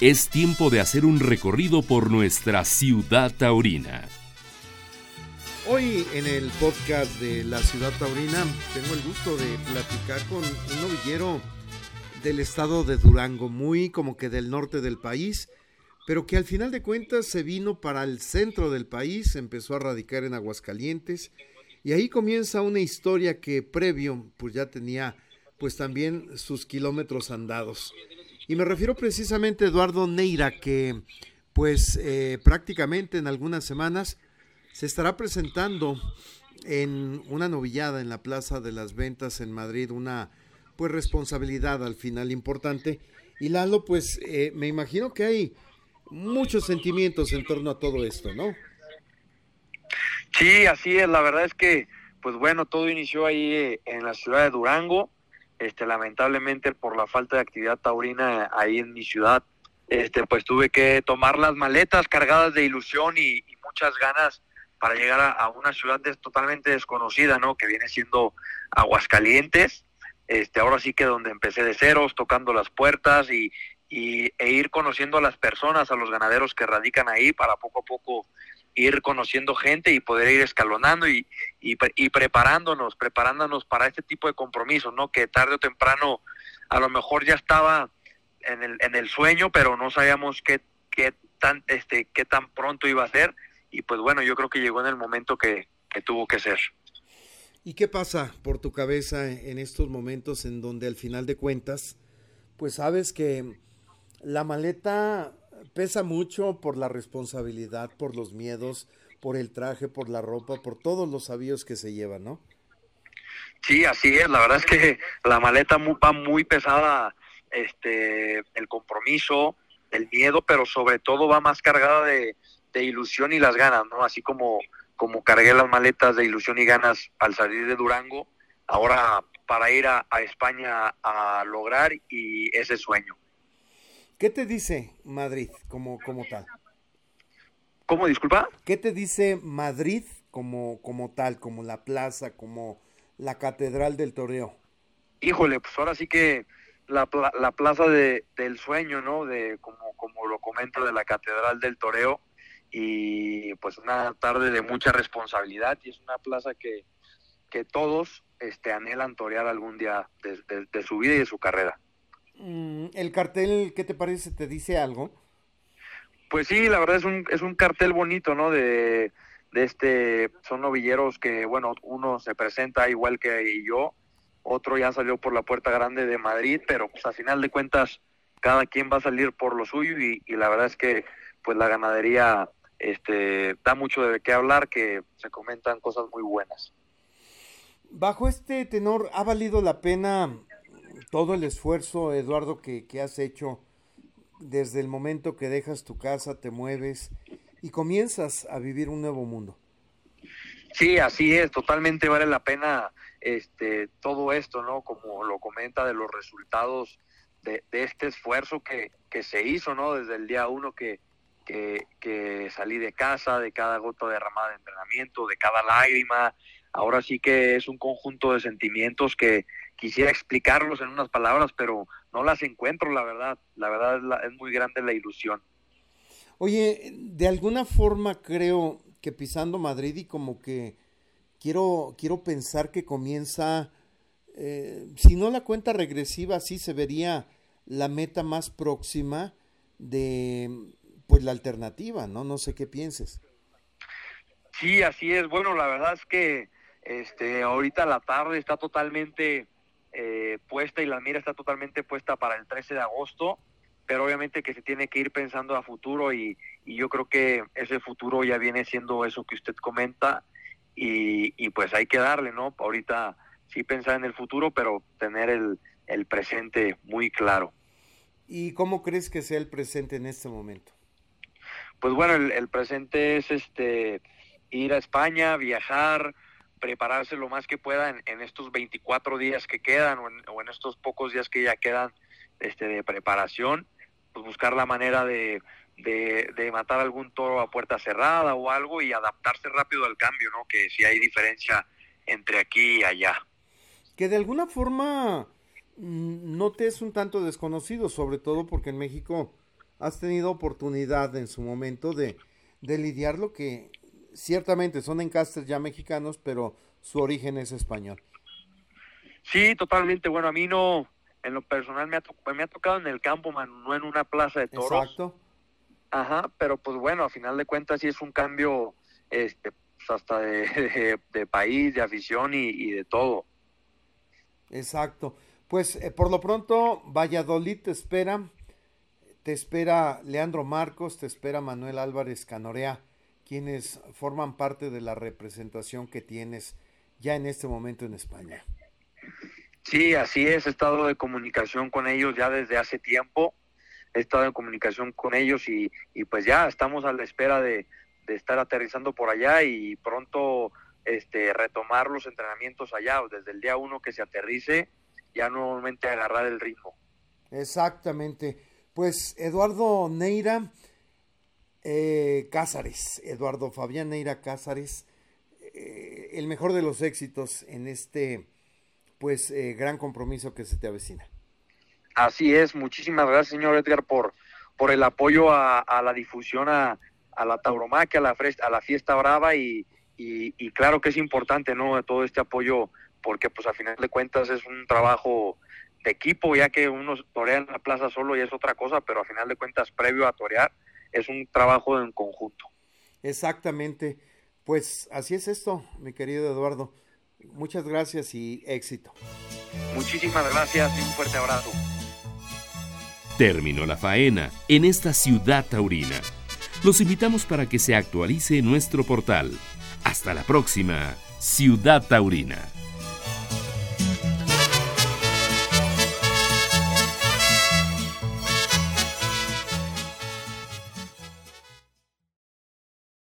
es tiempo de hacer un recorrido por nuestra ciudad taurina. Hoy en el podcast de la ciudad taurina tengo el gusto de platicar con un novillero del estado de Durango, muy como que del norte del país, pero que al final de cuentas se vino para el centro del país, empezó a radicar en Aguascalientes y ahí comienza una historia que previo pues ya tenía pues también sus kilómetros andados. Y me refiero precisamente a Eduardo Neira, que pues eh, prácticamente en algunas semanas se estará presentando en una novillada en la Plaza de las Ventas en Madrid, una pues responsabilidad al final importante. Y Lalo, pues eh, me imagino que hay muchos sentimientos en torno a todo esto, ¿no? Sí, así es. La verdad es que, pues bueno, todo inició ahí eh, en la ciudad de Durango este, lamentablemente por la falta de actividad taurina ahí en mi ciudad, este, pues tuve que tomar las maletas cargadas de ilusión y, muchas ganas para llegar a, una ciudad totalmente desconocida, ¿no? Que viene siendo Aguascalientes. Este, ahora sí que donde empecé de ceros, tocando las puertas y, y, e ir conociendo a las personas, a los ganaderos que radican ahí para poco a poco ir conociendo gente y poder ir escalonando y, y, preparándonos, preparándonos para este tipo de compromisos, ¿no? Que tarde o temprano a lo mejor ya estaba en el, en el sueño, pero no sabíamos qué, qué, tan, este, qué tan pronto iba a ser. Y pues bueno, yo creo que llegó en el momento que, que tuvo que ser. ¿Y qué pasa por tu cabeza en estos momentos en donde al final de cuentas, pues sabes que la maleta pesa mucho por la responsabilidad, por los miedos, por el traje, por la ropa, por todos los avíos que se llevan, ¿no? Sí, así es. La verdad es que la maleta va muy pesada, este, el compromiso, el miedo, pero sobre todo va más cargada de, ilusión y las ganas, ¿no? Así como, como cargué las maletas de ilusión y ganas al salir de Durango, ahora para ir a España a lograr y ese sueño. ¿Qué te dice Madrid como, como tal? ¿Cómo, disculpa? ¿Qué te dice Madrid como, como tal, como la plaza, como la catedral del toreo? Híjole, pues ahora sí que la, la plaza de, del sueño, ¿no? De como, como lo comento, de la catedral del toreo y pues una tarde de mucha responsabilidad y es una plaza que, que todos este, anhelan torear algún día de su vida y de su carrera. Mm, ¿El cartel qué te parece? ¿Te dice algo? Pues sí, la verdad es un, es un cartel bonito, ¿no? De, de este, son novilleros que, bueno, uno se presenta igual que yo, otro ya salió por la puerta grande de Madrid, pero pues a final de cuentas cada quien va a salir por lo suyo y, y la verdad es que pues la ganadería este da mucho de qué hablar, que se comentan cosas muy buenas. Bajo este tenor, ¿ha valido la pena todo el esfuerzo, Eduardo, que, has hecho desde el momento que dejas tu casa, te mueves y comienzas a vivir un nuevo mundo. Sí, así es, totalmente vale la pena este todo esto, ¿no? Como lo comenta de los resultados de, este esfuerzo que, que, se hizo, ¿no? Desde el día uno que, que, que salí de casa, de cada gota derramada de entrenamiento, de cada lágrima. Ahora sí que es un conjunto de sentimientos que, quisiera explicarlos en unas palabras, pero no las encuentro, la verdad. La verdad es, muy grande la ilusión. Oye, de alguna forma creo que pisando Madrid y como que quiero, quiero pensar que comienza, eh, si no la cuenta regresiva, sí se vería la meta más próxima de pues la alternativa, ¿no? No sé qué pienses. Sí, así es. Bueno, la verdad es que este ahorita la tarde está totalmente eh, puesta y la mira está totalmente puesta para el 13 de agosto, pero obviamente que se tiene que ir pensando a futuro y, yo creo que ese futuro ya viene siendo eso que usted comenta y, pues hay que darle, ¿no? Ahorita sí pensar en el futuro, pero tener el, el presente muy claro. ¿Y cómo crees que sea el presente en este momento? Pues bueno, el, el presente es este ir a España, viajar, prepararse lo más que pueda en, estos 24 días que quedan o en, estos pocos días que ya quedan este, de preparación, pues buscar la manera de, de, matar algún toro a puerta cerrada o algo y adaptarse rápido al cambio, ¿no? Que si hay diferencia entre aquí y allá. Que de alguna forma mm, no te es un tanto desconocido, sobre todo porque en México has tenido oportunidad en su momento de, de lidiar lo que ciertamente son encastres ya mexicanos, pero su origen es español. Sí, totalmente. Bueno, a mí no, en lo personal me ha, me ha tocado en el campo, no en una plaza de toros. Exacto. Ajá, pero pues bueno, a final de cuentas sí es un cambio este, pues, hasta de, de, país, de afición y, de todo. Exacto. Pues eh, por lo pronto, Valladolid te espera, te espera Leandro Marcos, te espera Manuel Álvarez Canorea, quienes forman parte de la representación que tienes ya en este momento en España. Sí, así es, he estado de comunicación con ellos ya desde hace tiempo, he estado en comunicación con ellos y, y pues ya estamos a la espera de, de, estar aterrizando por allá y pronto este, retomar los entrenamientos allá, desde el día uno que se aterrice, ya nuevamente agarrar el ritmo. Exactamente. Pues Eduardo Neira eh, Cázares, Eduardo Fabián Neira Cázares, eh, el mejor de los éxitos en este pues eh, gran compromiso que se te avecina. Así es, muchísimas gracias señor Edgar por, por el apoyo a, la difusión a, la tauromaquia, a la, a la fiesta brava y, y, claro que es importante, ¿no? Todo este apoyo porque pues a final de cuentas es un trabajo de equipo, ya que uno torea en la plaza solo y es otra cosa, pero a final de cuentas previo a torear es un trabajo en conjunto. Exactamente. Pues así es esto, mi querido Eduardo. Muchas gracias y éxito. Muchísimas gracias y un fuerte abrazo. Terminó la faena en esta ciudad taurina. Los invitamos para que se actualice nuestro portal. Hasta la próxima, Ciudad Taurina.